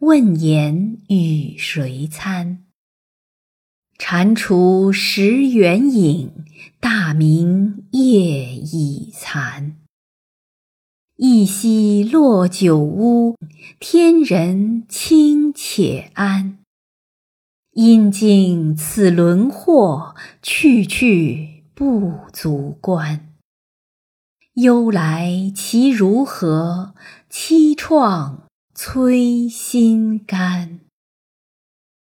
问言与谁餐？蟾蜍食圆影，大明夜已残。一夕落九乌，天人清且安。因经此轮祸，去去不足观。忧来其如何？凄怆催心肝。